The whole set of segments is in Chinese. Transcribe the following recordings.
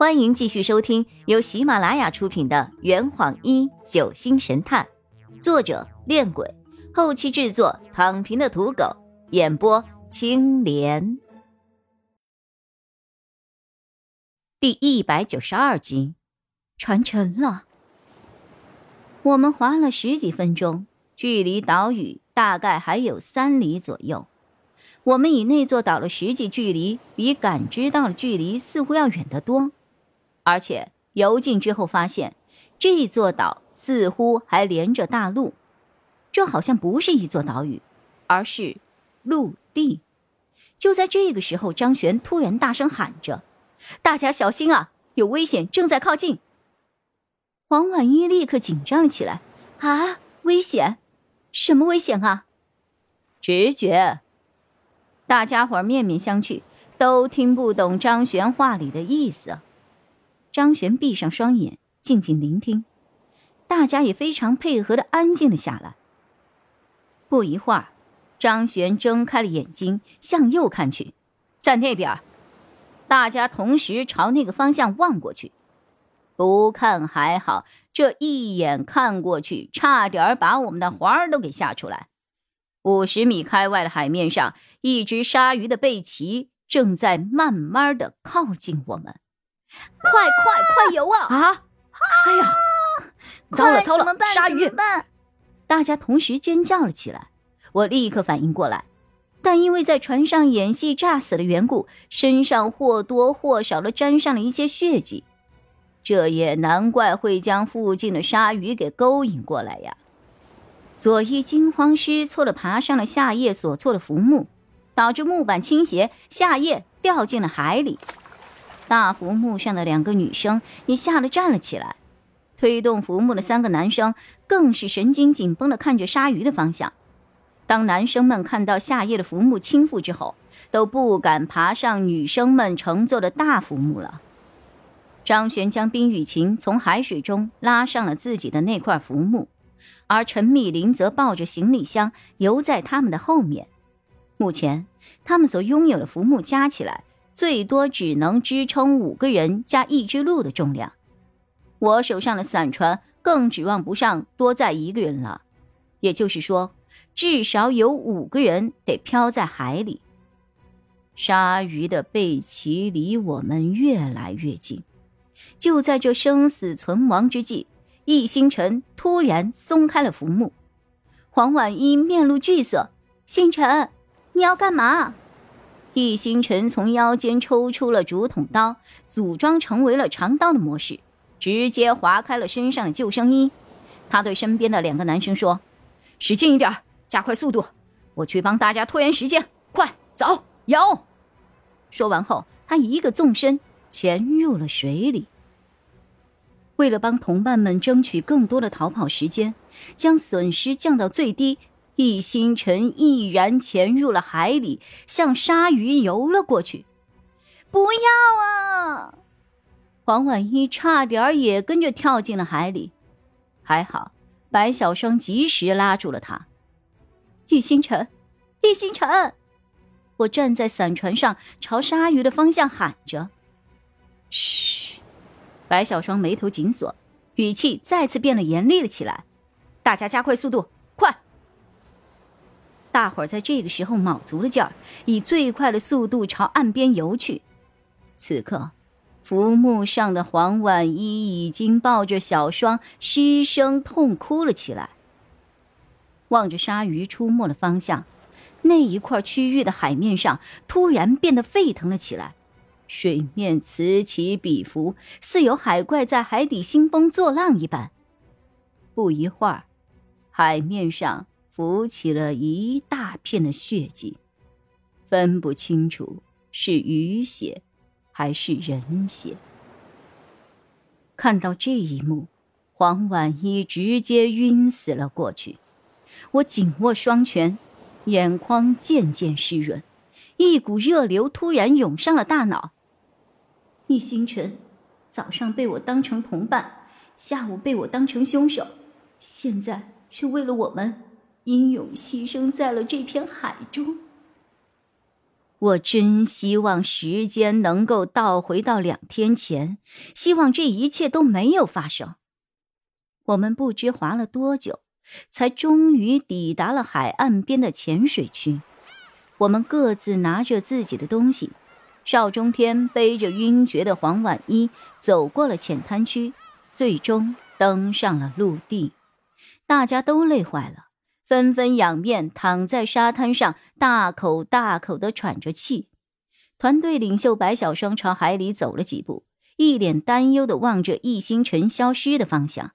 欢迎继续收听由喜马拉雅出品的《圆谎一九星神探》，作者：恋鬼，后期制作：躺平的土狗，演播：青莲。第一百九十二集，传承了。我们划了十几分钟，距离岛屿大概还有三里左右。我们以那座岛的实际距离，比感知到的距离似乎要远得多。而且游进之后发现，这座岛似乎还连着大陆，这好像不是一座岛屿，而是陆地。就在这个时候，张璇突然大声喊着：“大家小心啊，有危险正在靠近！”黄婉一立刻紧张了起来：“啊，危险？什么危险啊？”直觉。大家伙面面相觑，都听不懂张璇话里的意思。张璇闭上双眼，静静聆听。大家也非常配合的安静了下来。不一会儿，张璇睁开了眼睛，向右看去，在那边。大家同时朝那个方向望过去。不看还好，这一眼看过去，差点把我们的环儿都给吓出来。五十米开外的海面上，一只鲨鱼的背鳍正在慢慢的靠近我们。快快快游啊！啊！哎呀，糟了糟了！鲨鱼！大家同时尖叫了起来。我立刻反应过来，但因为在船上演戏炸死的缘故，身上或多或少的沾上了一些血迹。这也难怪会将附近的鲨鱼给勾引过来呀。佐伊惊慌失措的爬上了夏夜所措的浮木，导致木板倾斜，夏夜掉进了海里。大浮木上的两个女生也吓得站了起来，推动浮木的三个男生更是神经紧绷的看着鲨鱼的方向。当男生们看到夏夜的浮木倾覆之后，都不敢爬上女生们乘坐的大浮木了。张璇将冰雨晴从海水中拉上了自己的那块浮木，而陈密林则抱着行李箱游在他们的后面。目前，他们所拥有的浮木加起来。最多只能支撑五个人加一只鹿的重量，我手上的伞船更指望不上多载一个人了。也就是说，至少有五个人得漂在海里。鲨鱼的背鳍离我们越来越近，就在这生死存亡之际，易星辰突然松开了浮木。黄婉一面露惧色：“星辰，你要干嘛？”易星辰从腰间抽出了竹筒刀，组装成为了长刀的模式，直接划开了身上的救生衣。他对身边的两个男生说：“使劲一点，加快速度，我去帮大家拖延时间。快走，游！”说完后，他一个纵身潜入了水里。为了帮同伴们争取更多的逃跑时间，将损失降到最低。易星辰毅然潜入了海里，向鲨鱼游了过去。不要啊！黄婉一差点也跟着跳进了海里，还好白小霜及时拉住了他。易星辰，易星辰！我站在伞船上，朝鲨鱼的方向喊着：“嘘！”白小霜眉头紧锁，语气再次变得严厉了起来：“大家加快速度！”大伙儿在这个时候卯足了劲儿，以最快的速度朝岸边游去。此刻，浮木上的黄婉一已经抱着小双失声痛哭了起来。望着鲨鱼出没的方向，那一块区域的海面上突然变得沸腾了起来，水面此起彼伏，似有海怪在海底兴风作浪一般。不一会儿，海面上。浮起了一大片的血迹，分不清楚是鱼血还是人血。看到这一幕，黄婉一直接晕死了过去。我紧握双拳，眼眶渐渐湿润，一股热流突然涌上了大脑。易星辰，早上被我当成同伴，下午被我当成凶手，现在却为了我们。英勇牺牲在了这片海中。我真希望时间能够倒回到两天前，希望这一切都没有发生。我们不知划了多久，才终于抵达了海岸边的浅水区。我们各自拿着自己的东西，邵中天背着晕厥的黄婉一走过了浅滩区，最终登上了陆地。大家都累坏了。纷纷仰面躺在沙滩上，大口大口的喘着气。团队领袖白小双朝海里走了几步，一脸担忧的望着易星辰消失的方向。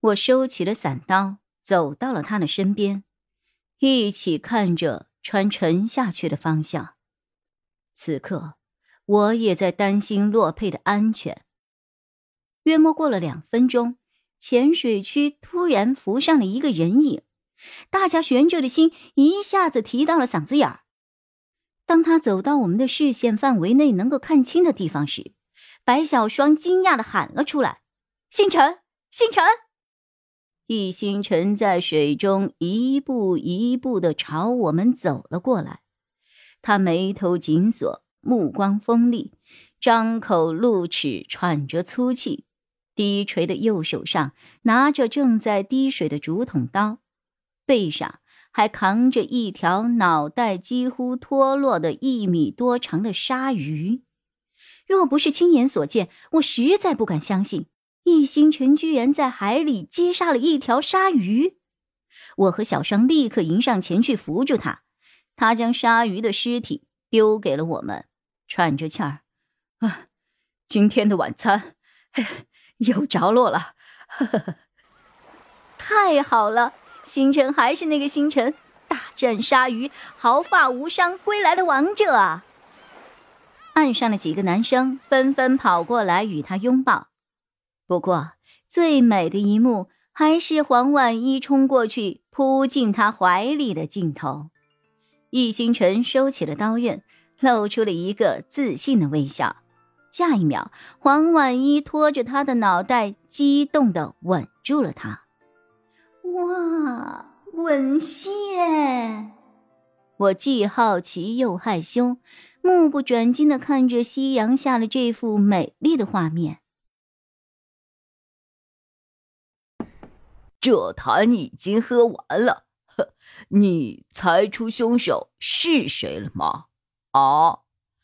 我收起了伞刀，走到了他的身边，一起看着船沉下去的方向。此刻，我也在担心洛佩的安全。约莫过了两分钟。浅水区突然浮上了一个人影，大家悬着的心一下子提到了嗓子眼儿。当他走到我们的视线范围内能够看清的地方时，白小双惊讶的喊了出来：“星辰，星辰！”易星辰在水中一步一步的朝我们走了过来，他眉头紧锁，目光锋利，张口露齿，喘着粗气。低垂的右手上拿着正在滴水的竹筒刀，背上还扛着一条脑袋几乎脱落的一米多长的鲨鱼。若不是亲眼所见，我实在不敢相信易星辰居然在海里击杀了一条鲨鱼。我和小双立刻迎上前去扶住他，他将鲨鱼的尸体丢给了我们，喘着气儿：“啊，今天的晚餐。”有着落了，太好了！星辰还是那个星辰，大战鲨鱼，毫发无伤归来的王者啊！岸上的几个男生纷纷跑过来与他拥抱。不过，最美的一幕还是黄婉一冲过去扑进他怀里的镜头。易星辰收起了刀刃，露出了一个自信的微笑。下一秒，黄婉一拖着他的脑袋，激动的吻住了他。哇，吻线！我既好奇又害羞，目不转睛的看着夕阳下的这幅美丽的画面。这坛已经喝完了，你猜出凶手是谁了吗？啊？